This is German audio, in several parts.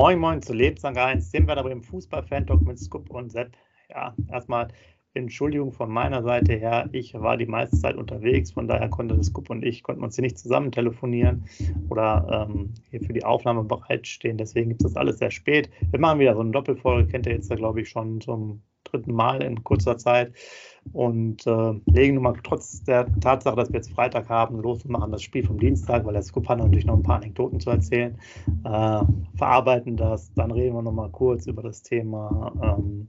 Moin, moin zu Lebenslang 1, sind wir aber im Fußball-Fan-Talk mit Scoop und Sepp. Ja, erstmal Entschuldigung von meiner Seite her. Ich war die meiste Zeit unterwegs, von daher konnte Scoop und ich konnten uns hier nicht zusammen telefonieren oder ähm, hier für die Aufnahme bereitstehen. Deswegen gibt es das alles sehr spät. Wir machen wieder so eine Doppelfolge, kennt ihr jetzt ja, glaube ich, schon zum dritten Mal in kurzer Zeit und äh, legen nun mal trotz der Tatsache, dass wir jetzt Freitag haben, los und machen das Spiel vom Dienstag, weil der Scoop hat natürlich noch ein paar Anekdoten zu erzählen, äh, verarbeiten das, dann reden wir noch mal kurz über das Thema ähm,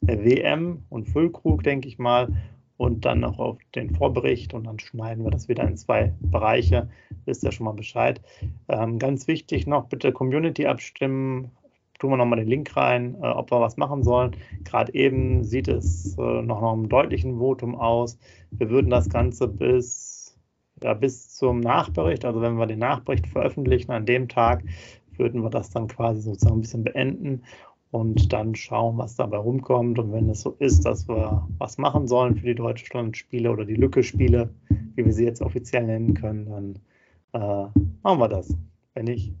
WM und Füllkrug, denke ich mal, und dann noch auf den Vorbericht und dann schneiden wir das wieder in zwei Bereiche. Wisst ihr schon mal Bescheid. Ähm, ganz wichtig noch, bitte Community abstimmen tun wir nochmal den Link rein, äh, ob wir was machen sollen. Gerade eben sieht es äh, noch nach einem deutlichen Votum aus. Wir würden das Ganze bis, ja, bis zum Nachbericht, also wenn wir den Nachbericht veröffentlichen an dem Tag, würden wir das dann quasi sozusagen ein bisschen beenden und dann schauen, was dabei rumkommt. Und wenn es so ist, dass wir was machen sollen für die Deutschland-Spiele oder die Lücke-Spiele, wie wir sie jetzt offiziell nennen können, dann äh, machen wir das. Wenn nicht,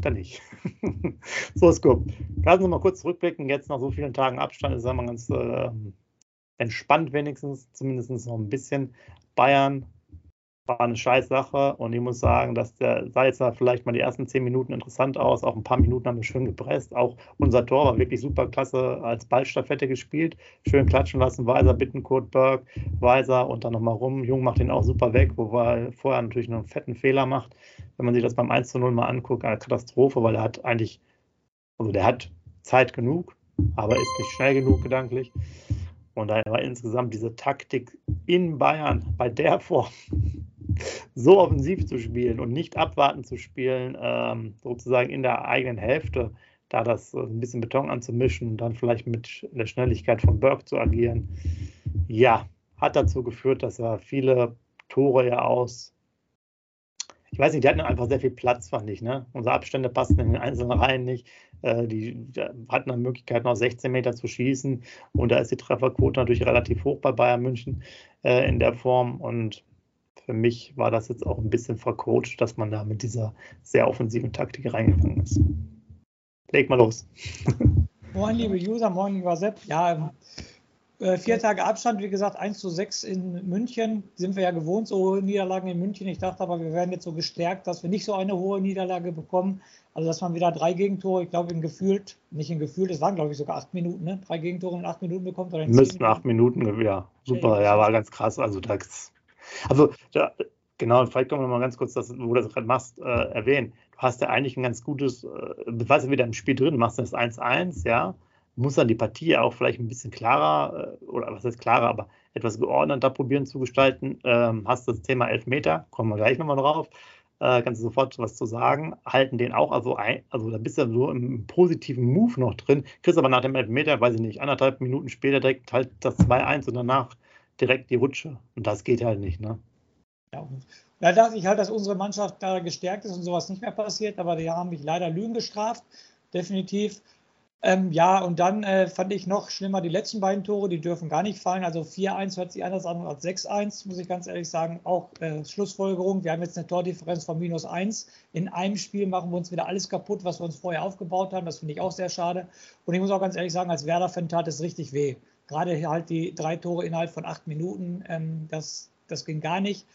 dann nicht. so ist gut. Lassen Sie mal kurz zurückblicken. Jetzt nach so vielen Tagen Abstand ist es immer ganz äh, entspannt, wenigstens, zumindest noch ein bisschen. Bayern war eine scheiß Sache und ich muss sagen, dass der sah jetzt vielleicht mal die ersten zehn Minuten interessant aus, auch ein paar Minuten haben wir schön gepresst, auch unser Tor war wirklich super klasse als Ballstaffette gespielt, schön klatschen lassen, Weiser, Bittenkurt, Berg, Weiser und dann nochmal rum, Jung macht den auch super weg, wobei er vorher natürlich einen fetten Fehler macht, wenn man sich das beim 1 zu 0 mal anguckt, eine Katastrophe, weil er hat eigentlich, also der hat Zeit genug, aber ist nicht schnell genug gedanklich. Und daher war insgesamt diese Taktik in Bayern bei der Form so offensiv zu spielen und nicht abwarten zu spielen, ähm, sozusagen in der eigenen Hälfte, da das ein bisschen Beton anzumischen und dann vielleicht mit der Schnelligkeit von Burke zu agieren, ja, hat dazu geführt, dass er viele Tore ja aus, ich weiß nicht, die hatten einfach sehr viel Platz, fand ich. Ne? Unsere Abstände passten in den einzelnen Reihen nicht. Äh, die hatten eine Möglichkeit, noch 16 Meter zu schießen. Und da ist die Trefferquote natürlich relativ hoch bei Bayern München äh, in der Form. Und für mich war das jetzt auch ein bisschen vercoacht, dass man da mit dieser sehr offensiven Taktik reingegangen ist. Leg mal los. Moin, liebe User, moin, lieber Sepp. Ja, äh, vier Tage Abstand, wie gesagt, 1 zu 6 in München. Sind wir ja gewohnt, so hohe Niederlagen in München. Ich dachte aber, wir werden jetzt so gestärkt, dass wir nicht so eine hohe Niederlage bekommen. Also, dass man wieder drei Gegentore, ich glaube, in gefühlt, nicht in gefühlt, es waren, glaube ich, sogar acht Minuten, ne? Drei Gegentore in acht Minuten bekommt. Oder Müssten acht Minuten, ja, super, ja, war ganz krass. Also, das also, da, genau, vielleicht können wir mal ganz kurz, das, wo du das gerade machst, äh, erwähnen. Du hast ja eigentlich ein ganz gutes, äh, du warst ja wieder im Spiel drin, machst das 1-1, ja, muss dann die Partie auch vielleicht ein bisschen klarer, äh, oder was heißt klarer, aber etwas geordneter probieren zu gestalten. Ähm, hast das Thema Elfmeter, kommen wir gleich nochmal drauf. Äh, kannst du sofort was zu sagen, halten den auch, also, ein, also da bist du ja so im positiven Move noch drin, kriegst aber nach dem Elfmeter, weiß ich nicht, anderthalb Minuten später direkt halt das 2-1 und danach direkt die Rutsche. Und das geht halt nicht, ne? Ja, da dachte ich halt, dass unsere Mannschaft da gestärkt ist und sowas nicht mehr passiert, aber die haben mich leider Lügen gestraft, definitiv. Ähm, ja, und dann äh, fand ich noch schlimmer die letzten beiden Tore, die dürfen gar nicht fallen. Also 4-1 hört sich anders an als 6-1, muss ich ganz ehrlich sagen. Auch äh, Schlussfolgerung, wir haben jetzt eine Tordifferenz von minus 1. In einem Spiel machen wir uns wieder alles kaputt, was wir uns vorher aufgebaut haben. Das finde ich auch sehr schade. Und ich muss auch ganz ehrlich sagen, als Werder-Fan tat es richtig weh. Gerade halt die drei Tore innerhalb von acht Minuten, ähm, das, das ging gar nicht.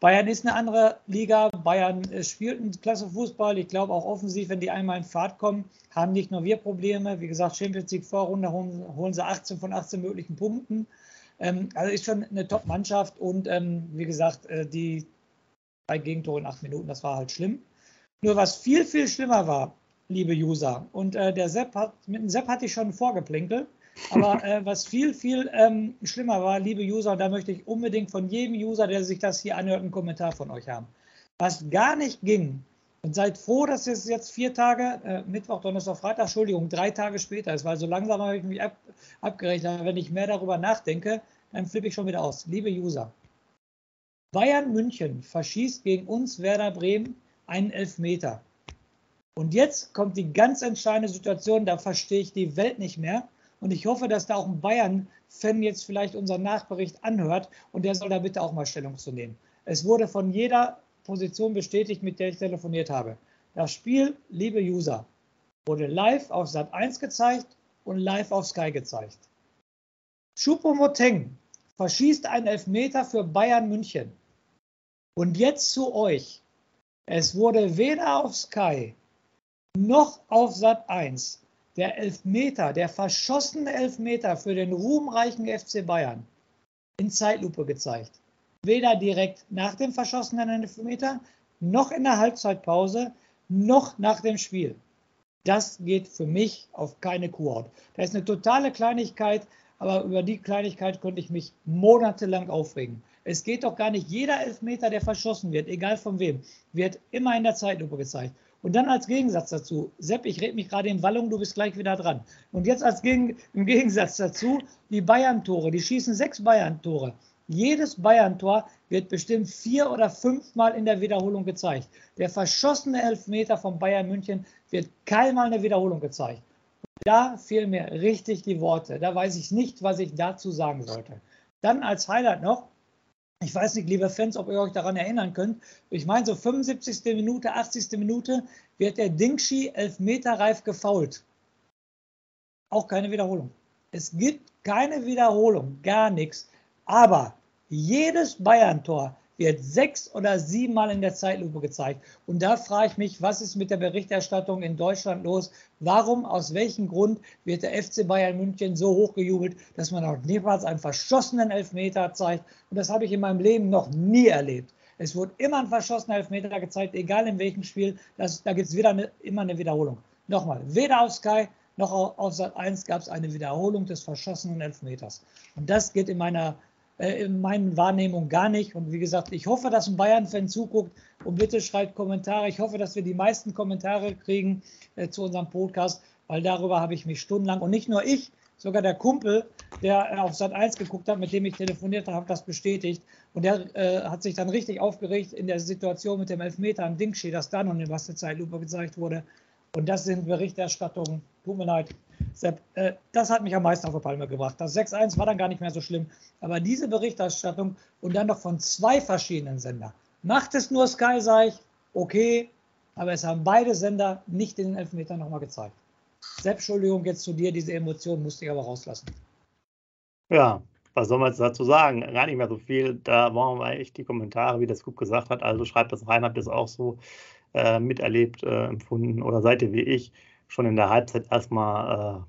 Bayern ist eine andere Liga. Bayern äh, spielt einen klasse Fußball. Ich glaube auch offensiv, wenn die einmal in Fahrt kommen, haben nicht nur wir Probleme. Wie gesagt, Champions League Vorrunde holen, holen sie 18 von 18 möglichen Punkten. Ähm, also ist schon eine Top-Mannschaft und ähm, wie gesagt, äh, die drei Gegentore in acht Minuten, das war halt schlimm. Nur was viel, viel schlimmer war, liebe User, und äh, der Sepp hat, mit dem Sepp hatte ich schon vorgeplänkelt. Aber äh, was viel, viel ähm, schlimmer war, liebe User, und da möchte ich unbedingt von jedem User, der sich das hier anhört, einen Kommentar von euch haben. Was gar nicht ging, und seid froh, dass es jetzt vier Tage, äh, Mittwoch, Donnerstag, Freitag, Entschuldigung, drei Tage später ist, weil so langsam habe ich mich ab, abgerechnet. Wenn ich mehr darüber nachdenke, dann flippe ich schon wieder aus. Liebe User, Bayern München verschießt gegen uns Werder Bremen einen Elfmeter. Und jetzt kommt die ganz entscheidende Situation, da verstehe ich die Welt nicht mehr. Und ich hoffe, dass da auch ein Bayern-Fan jetzt vielleicht unseren Nachbericht anhört und der soll da bitte auch mal Stellung zu nehmen. Es wurde von jeder Position bestätigt, mit der ich telefoniert habe. Das Spiel, liebe User, wurde live auf Sat 1 gezeigt und live auf Sky gezeigt. Choupo-Moteng verschießt einen Elfmeter für Bayern München. Und jetzt zu euch. Es wurde weder auf Sky noch auf Sat 1 der Elfmeter, der verschossene Elfmeter für den ruhmreichen FC Bayern in Zeitlupe gezeigt. Weder direkt nach dem verschossenen Elfmeter, noch in der Halbzeitpause, noch nach dem Spiel. Das geht für mich auf keine Kuhhaut. Da ist eine totale Kleinigkeit, aber über die Kleinigkeit könnte ich mich monatelang aufregen. Es geht doch gar nicht, jeder Elfmeter, der verschossen wird, egal von wem, wird immer in der Zeitlupe gezeigt. Und dann als Gegensatz dazu, Sepp, ich rede mich gerade in Wallung, du bist gleich wieder dran. Und jetzt als Gegen, im Gegensatz dazu die Bayern-Tore, die schießen sechs Bayern-Tore. Jedes Bayern-Tor wird bestimmt vier oder fünfmal in der Wiederholung gezeigt. Der verschossene Elfmeter von Bayern München wird keinmal in der Wiederholung gezeigt. Da fehlen mir richtig die Worte. Da weiß ich nicht, was ich dazu sagen sollte. Dann als Highlight noch, ich weiß nicht, liebe Fans, ob ihr euch daran erinnern könnt. Ich meine, so 75. Minute, 80. Minute wird der Dingschi elfmeterreif gefault. Auch keine Wiederholung. Es gibt keine Wiederholung, gar nichts. Aber jedes Bayern-Tor wird sechs oder siebenmal in der Zeitlupe gezeigt. Und da frage ich mich, was ist mit der Berichterstattung in Deutschland los? Warum, aus welchem Grund wird der FC Bayern München so hochgejubelt, dass man auch niemals einen verschossenen Elfmeter zeigt? Und das habe ich in meinem Leben noch nie erlebt. Es wurde immer ein verschossener Elfmeter gezeigt, egal in welchem Spiel. Das, da gibt es immer eine Wiederholung. Nochmal, weder auf Sky noch auf Sat 1 gab es eine Wiederholung des verschossenen Elfmeters. Und das geht in meiner in meinen Wahrnehmungen gar nicht. Und wie gesagt, ich hoffe, dass ein Bayern-Fan zuguckt und bitte schreibt Kommentare. Ich hoffe, dass wir die meisten Kommentare kriegen äh, zu unserem Podcast, weil darüber habe ich mich stundenlang und nicht nur ich, sogar der Kumpel, der auf Sat 1 geguckt hat, mit dem ich telefoniert habe, das bestätigt. Und der äh, hat sich dann richtig aufgeregt in der Situation mit dem Elfmeter am Dingschi, das dann und in was der Zeitlupe gezeigt wurde. Und das sind Berichterstattungen, tut mir leid, Sepp, äh, das hat mich am meisten auf die Palme gebracht. Das 6-1 war dann gar nicht mehr so schlimm. Aber diese Berichterstattung und dann noch von zwei verschiedenen Sendern. Macht es nur Sky, sage ich, okay, aber es haben beide Sender nicht den Elfmeter nochmal gezeigt. Sepp, Entschuldigung, jetzt zu dir, diese Emotionen musste ich aber rauslassen. Ja, was soll man jetzt dazu sagen? Gar nicht mehr so viel. Da waren wir echt die Kommentare, wie das gut gesagt hat. Also schreibt das rein, habt ihr es auch so äh, miterlebt, äh, empfunden oder seid ihr wie ich schon in der Halbzeit erstmal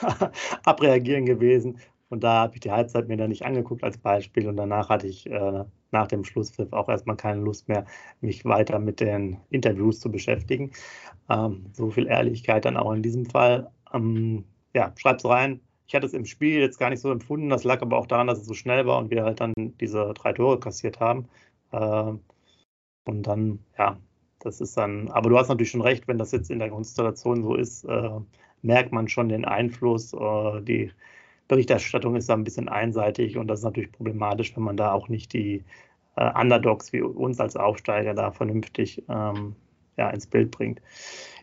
äh, abreagieren gewesen. Und da habe ich die Halbzeit mir dann nicht angeguckt als Beispiel. Und danach hatte ich äh, nach dem Schlusspfiff auch erstmal keine Lust mehr, mich weiter mit den Interviews zu beschäftigen. Ähm, so viel Ehrlichkeit dann auch in diesem Fall. Ähm, ja, schreib's rein. Ich hatte es im Spiel jetzt gar nicht so empfunden. Das lag aber auch daran, dass es so schnell war und wir halt dann diese drei Tore kassiert haben. Äh, und dann, ja, das ist dann, aber du hast natürlich schon recht, wenn das jetzt in der Konstellation so ist, äh, merkt man schon den Einfluss. Äh, die Berichterstattung ist da ein bisschen einseitig und das ist natürlich problematisch, wenn man da auch nicht die äh, Underdogs wie uns als Aufsteiger da vernünftig ähm, ja, ins Bild bringt.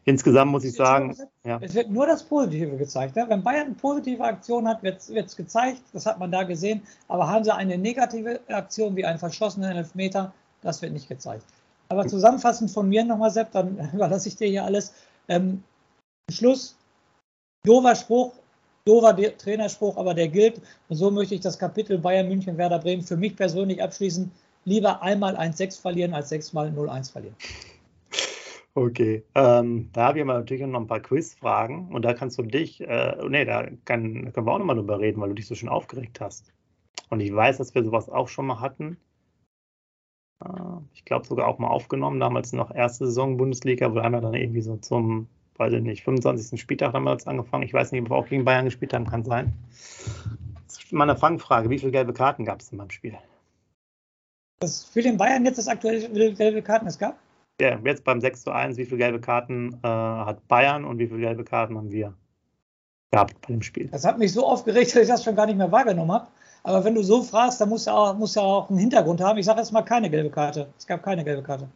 Insgesamt muss ich sagen. Es wird, ja. es wird nur das Positive gezeigt. Ne? Wenn Bayern eine positive Aktion hat, wird es gezeigt. Das hat man da gesehen. Aber haben sie eine negative Aktion wie einen verschossenen Elfmeter, das wird nicht gezeigt. Aber zusammenfassend von mir nochmal, Sepp, dann überlasse ich dir hier alles. Ähm, Schluss, dover Spruch, dover Trainerspruch, aber der gilt. Und so möchte ich das Kapitel Bayern München, Werder Bremen für mich persönlich abschließen. Lieber einmal 1-6 verlieren, als sechsmal 0-1 verlieren. Okay, ähm, da habe ich aber natürlich noch ein paar Quizfragen und da kannst du dich, äh, nee, da, kann, können wir auch nochmal drüber reden, weil du dich so schön aufgeregt hast. Und ich weiß, dass wir sowas auch schon mal hatten. Äh, ich glaube sogar auch mal aufgenommen, damals noch erste Saison Bundesliga, wo haben wir dann irgendwie so zum, weiß ich nicht, 25. Spieltag damals angefangen. Ich weiß nicht, ob wir auch gegen Bayern gespielt haben, kann sein. Das ist meine Fangfrage, wie viele gelbe Karten gab es denn beim Spiel? Das für den Bayern jetzt das aktuelle gelbe Karten es gab? Ja, jetzt beim 6 zu 1, wie viele gelbe Karten äh, hat Bayern und wie viele gelbe Karten haben wir gehabt bei dem Spiel? Das hat mich so aufgeregt, dass ich das schon gar nicht mehr wahrgenommen habe. Aber wenn du so fragst, dann muss ja auch, muss ja auch einen Hintergrund haben. Ich sage jetzt mal keine gelbe Karte. Es gab keine gelbe Karte.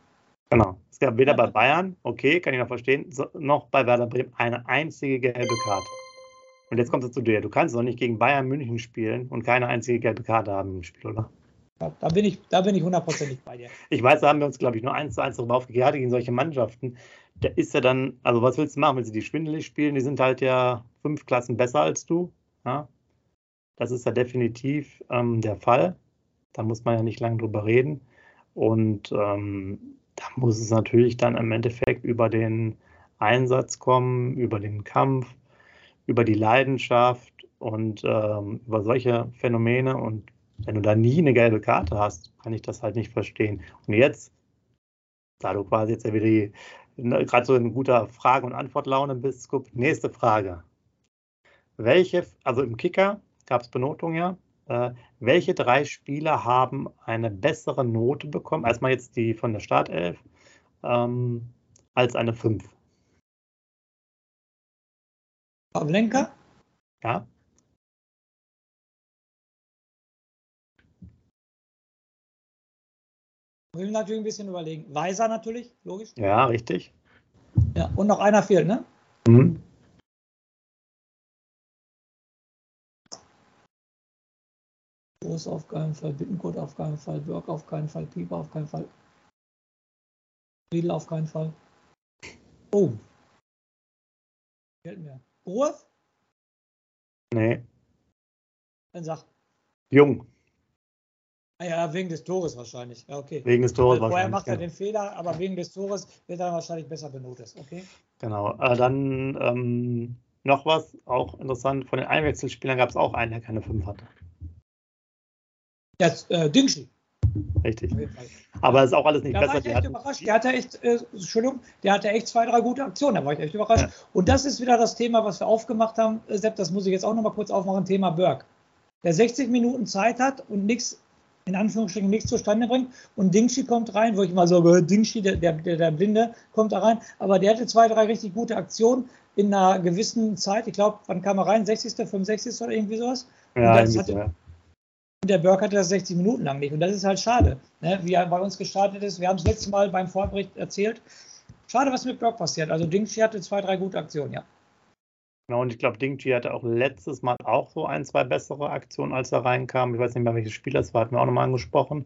Genau. Es gab weder bei Bayern, okay, kann ich noch verstehen, noch bei Werder Bremen eine einzige gelbe Karte. Und jetzt kommst du zu dir. Du kannst doch nicht gegen Bayern München spielen und keine einzige gelbe Karte haben im Spiel, oder? Da bin ich, da bin ich hundertprozentig bei dir. Ich weiß, da haben wir uns, glaube ich, nur eins zu eins darüber aufgeklärt, gegen solche Mannschaften, der ist ja dann, also was willst du machen, wenn sie die schwindelig spielen? Die sind halt ja fünf Klassen besser als du. Ja? Das ist ja definitiv ähm, der Fall. Da muss man ja nicht lange drüber reden. Und ähm, da muss es natürlich dann im Endeffekt über den Einsatz kommen, über den Kampf, über die Leidenschaft und ähm, über solche Phänomene. Und wenn du da nie eine gelbe Karte hast, kann ich das halt nicht verstehen. Und jetzt, da du quasi jetzt ja wieder ne, gerade so in guter Frage- und Antwortlaune bist, Skup, nächste Frage. Welche, also im Kicker gab es Benotung ja, äh, welche drei Spieler haben eine bessere Note bekommen, erstmal jetzt die von der Startelf, ähm, als eine 5? Pavlenka? Ja. Will natürlich ein bisschen überlegen. Weiser natürlich, logisch. Ja, richtig. Ja, und noch einer fehlt, ne? Mhm. Groß auf keinen Fall, Bittenkurt auf keinen Fall, Burg auf keinen Fall, Pieper auf keinen Fall. Riedel auf keinen Fall. Oh. Fehlt mir. Groß? Nee. Dann sag. Jung. Ah ja, wegen des Tores wahrscheinlich. Ja, okay. Wegen des Tores Weil Vorher wahrscheinlich. macht er genau. den Fehler, aber wegen des Tores wird er wahrscheinlich besser benotet. Okay. Genau. Äh, dann ähm, noch was, auch interessant, von den Einwechselspielern gab es auch einen, der keine 5 hatte. Jetzt, äh, Dingschi. Richtig. Aber ist auch alles nicht Da war besser. ich Die echt überrascht. Der hatte echt, äh, Entschuldigung, der hatte echt zwei, drei gute Aktionen. Da war ich echt überrascht. Ja. Und das ist wieder das Thema, was wir aufgemacht haben. Äh, Sepp, das muss ich jetzt auch nochmal kurz aufmachen. Thema Burke. Der 60 Minuten Zeit hat und nichts, in Anführungsstrichen, nichts zustande bringt. Und Dingschi kommt rein, wo ich mal so, äh, Dingschi, der, der, der, Blinde, kommt da rein. Aber der hatte zwei, drei richtig gute Aktionen in einer gewissen Zeit. Ich glaube, wann kam er rein? 60., 65. oder irgendwie sowas? ja, das irgendwie hatte- so, ja. Der Burke hatte das 60 Minuten lang nicht. Und das ist halt schade. Ne? Wie er bei uns gestartet ist, wir haben es letztes Mal beim Vorbericht erzählt. Schade, was mit Burke passiert. Also Dingschi hatte zwei, drei gute Aktionen, ja. Genau, und ich glaube, Dingchi hatte auch letztes Mal auch so ein, zwei bessere Aktionen, als er reinkam. Ich weiß nicht mehr, welches Spiel das war, hatten wir auch nochmal angesprochen.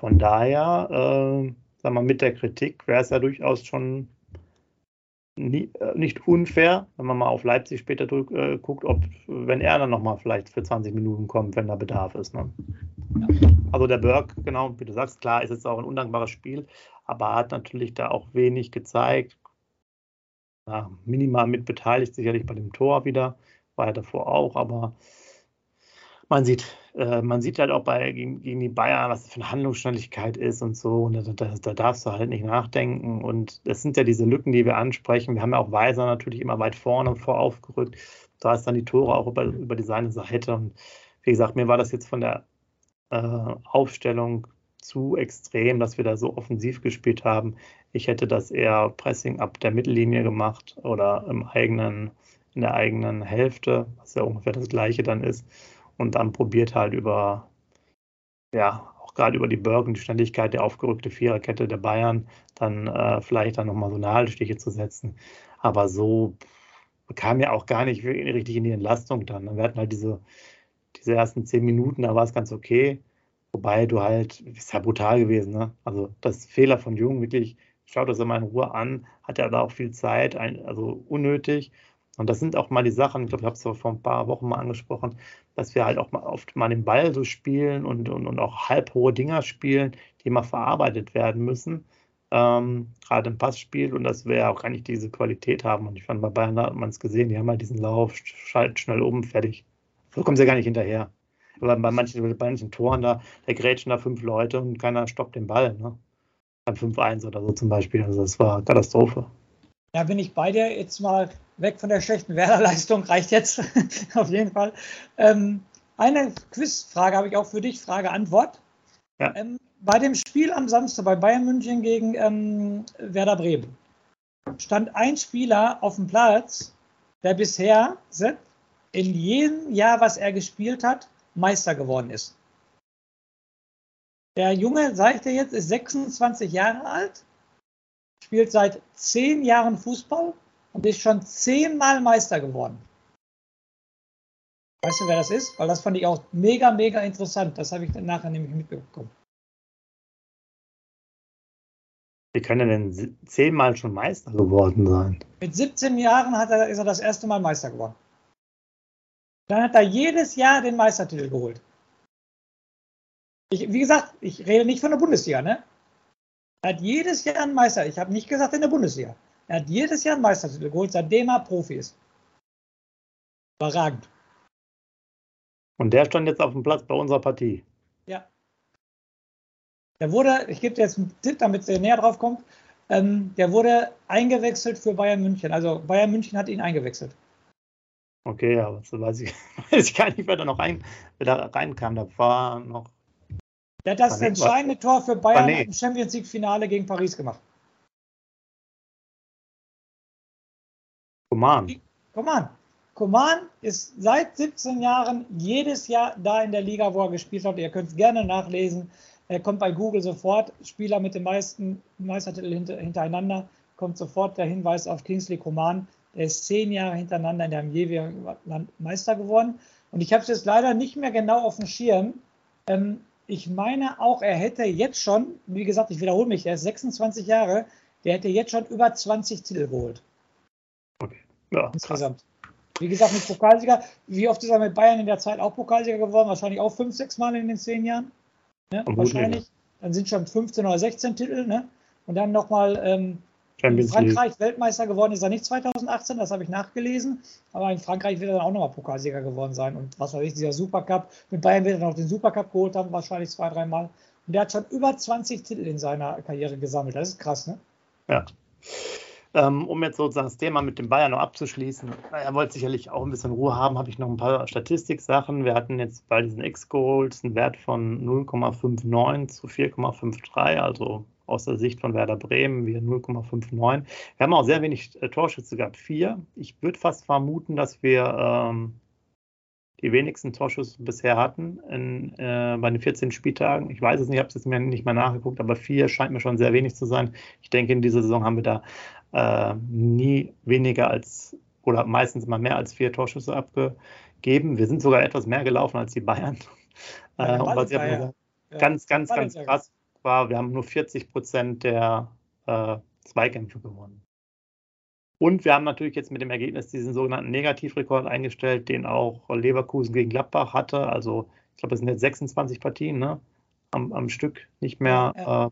Von daher, äh, sag mal, mit der Kritik wäre es ja durchaus schon nie, äh, nicht unfair, wenn man mal auf Leipzig später drück, äh, guckt, ob, wenn er dann nochmal vielleicht für 20 Minuten kommt, wenn da Bedarf ist. Ne? Also der Berg, genau, wie du sagst, klar, ist jetzt auch ein undankbares Spiel, aber hat natürlich da auch wenig gezeigt. Ja, minimal mit beteiligt, sicherlich bei dem Tor wieder, war er davor auch, aber man sieht, äh, man sieht halt auch bei gegen, gegen die Bayern, was das für eine Handlungsschnelligkeit ist und so. Und da, da, da darfst du halt nicht nachdenken. Und das sind ja diese Lücken, die wir ansprechen. Wir haben ja auch Weiser natürlich immer weit vorne vor aufgerückt. Da ist dann die Tore auch über, über die seine Seite. Und wie gesagt, mir war das jetzt von der äh, Aufstellung zu extrem, dass wir da so offensiv gespielt haben. Ich hätte das eher Pressing ab der Mittellinie gemacht oder im eigenen, in der eigenen Hälfte, was ja ungefähr das gleiche dann ist. Und dann probiert halt über, ja, auch gerade über die Bergen, die Schnelligkeit der aufgerückte Viererkette der Bayern, dann äh, vielleicht dann nochmal so Nadelstiche zu setzen. Aber so kam ja auch gar nicht richtig in die Entlastung dann. Wir hatten halt diese, diese ersten zehn Minuten, da war es ganz okay. Wobei du halt, ist ja brutal gewesen, ne? Also das Fehler von Jung, wirklich, schaut das immer in Ruhe an, hat er da auch viel Zeit, also unnötig. Und das sind auch mal die Sachen, ich glaube, ich habe es vor ein paar Wochen mal angesprochen, dass wir halt auch mal oft mal den Ball so spielen und, und, und auch halbhohe Dinger spielen, die mal verarbeitet werden müssen. Ähm, gerade im Passspiel und dass wir ja auch gar nicht diese Qualität haben. Und ich fand, bei Bayern hat man es gesehen, die haben halt diesen Lauf, schalten schnell um, fertig. So kommen sie ja gar nicht hinterher. Aber bei manchen, bei manchen Toren da, da grätschen da fünf Leute und keiner stoppt den Ball. Ne? Beim 5-1 oder so zum Beispiel. Also das war Katastrophe. Da bin ich bei dir. Jetzt mal weg von der schlechten Werderleistung, reicht jetzt auf jeden Fall. Ähm, eine Quizfrage habe ich auch für dich, Frage-Antwort. Ja. Ähm, bei dem Spiel am Samstag bei Bayern München gegen ähm, Werder Bremen stand ein Spieler auf dem Platz, der bisher Sepp, in jedem Jahr, was er gespielt hat, Meister geworden ist. Der Junge, sage ich dir jetzt, ist 26 Jahre alt, spielt seit 10 Jahren Fußball und ist schon zehnmal Meister geworden. Weißt du, wer das ist? Weil das fand ich auch mega, mega interessant. Das habe ich dann nachher nämlich mitbekommen. Wie kann er denn zehnmal schon Meister geworden sein? Mit 17 Jahren hat er, ist er das erste Mal Meister geworden. Dann hat er jedes Jahr den Meistertitel geholt. Ich, wie gesagt, ich rede nicht von der Bundesliga, ne? Er hat jedes Jahr einen Meister. Ich habe nicht gesagt in der Bundesliga. Er hat jedes Jahr einen Meistertitel geholt, seitdem er Profi ist. Überragend. Und der stand jetzt auf dem Platz bei unserer Partie. Ja. Der wurde, ich gebe dir jetzt einen Tipp, damit ihr näher drauf kommt, ähm, der wurde eingewechselt für Bayern München. Also Bayern München hat ihn eingewechselt. Okay, ja, was weiß ich, weiß ich gar nicht, wer da noch rein, wer da reinkam. Da war noch. Der hat das entscheidende Tor für Bayern im Champions League-Finale gegen Paris gemacht. Coman. Coman. Coman ist seit 17 Jahren jedes Jahr da in der Liga, wo er gespielt hat. Ihr könnt es gerne nachlesen. Er kommt bei Google sofort. Spieler mit den meisten Meistertiteln hintereinander. Kommt sofort der Hinweis auf Kingsley Coman. Er ist zehn Jahre hintereinander in der jeweiligen Land Meister geworden. Und ich habe es jetzt leider nicht mehr genau auf dem Schirm. Ähm, ich meine auch, er hätte jetzt schon, wie gesagt, ich wiederhole mich, er ist 26 Jahre, der hätte jetzt schon über 20 Titel geholt. Ja, Insgesamt. Wie gesagt, mit Pokalsieger. Wie oft ist er mit Bayern in der Zeit auch Pokalsieger geworden? Wahrscheinlich auch fünf, sechs Mal in den zehn Jahren. Ne? Wahrscheinlich. Dann sind schon 15 oder 16 Titel. Ne? Und dann nochmal ähm, in Frankreich League. Weltmeister geworden ist er nicht 2018, das habe ich nachgelesen. Aber in Frankreich wird er dann auch nochmal Pokalsieger geworden sein. Und was weiß ich, dieser Supercup. Mit Bayern wird er noch den Supercup geholt haben, wahrscheinlich zwei, dreimal. Und der hat schon über 20 Titel in seiner Karriere gesammelt. Das ist krass, ne? Ja. Ähm, um jetzt sozusagen das Thema mit dem Bayern noch abzuschließen, er wollte sicherlich auch ein bisschen Ruhe haben, habe ich noch ein paar Statistiksachen. Wir hatten jetzt bei diesen X-Goals einen Wert von 0,59 zu 4,53, also aus der Sicht von Werder Bremen wir 0,59. Wir haben auch sehr wenig äh, Torschütze gehabt, vier. Ich würde fast vermuten, dass wir ähm, die wenigsten Torschüsse bisher hatten in, äh, bei den 14 Spieltagen. Ich weiß es nicht, ich habe es jetzt nicht mehr nachgeguckt, aber vier scheint mir schon sehr wenig zu sein. Ich denke, in dieser Saison haben wir da äh, nie weniger als oder meistens immer mehr als vier Torschüsse abgegeben. Wir sind sogar etwas mehr gelaufen als die Bayern. Äh, und was ich ja. ganz, ganz, ganz krass war, wir haben nur 40 Prozent der äh, Zweikämpfe gewonnen. Und wir haben natürlich jetzt mit dem Ergebnis diesen sogenannten Negativrekord eingestellt, den auch Leverkusen gegen Gladbach hatte. Also ich glaube, es sind jetzt 26 Partien ne? am, am Stück nicht mehr ja. Äh,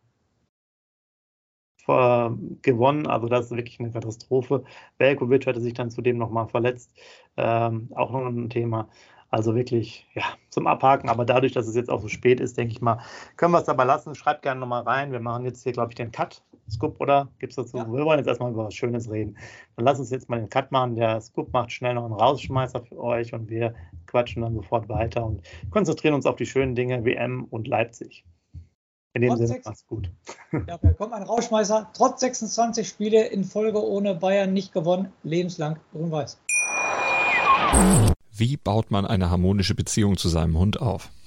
gewonnen. Also das ist wirklich eine Katastrophe. Belkovic hatte sich dann zudem nochmal verletzt. Ähm, auch noch ein Thema. Also wirklich, ja, zum Abhaken. Aber dadurch, dass es jetzt auch so spät ist, denke ich mal, können wir es dabei lassen. Schreibt gerne nochmal rein. Wir machen jetzt hier, glaube ich, den Cut. Scoop, oder? Gibt es dazu? Ja. Wir wollen jetzt erstmal über was Schönes reden. Dann lass uns jetzt mal den Cut machen. Der Scoop macht schnell noch einen Rausschmeißer für euch und wir quatschen dann sofort weiter und konzentrieren uns auf die schönen Dinge WM und Leipzig. In dem Sinne, macht's gut. Ja, da kommt ein Rauschmeißer. Trotz 26 Spiele in Folge ohne Bayern nicht gewonnen. Lebenslang grün-weiß. Wie baut man eine harmonische Beziehung zu seinem Hund auf?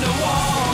the wall.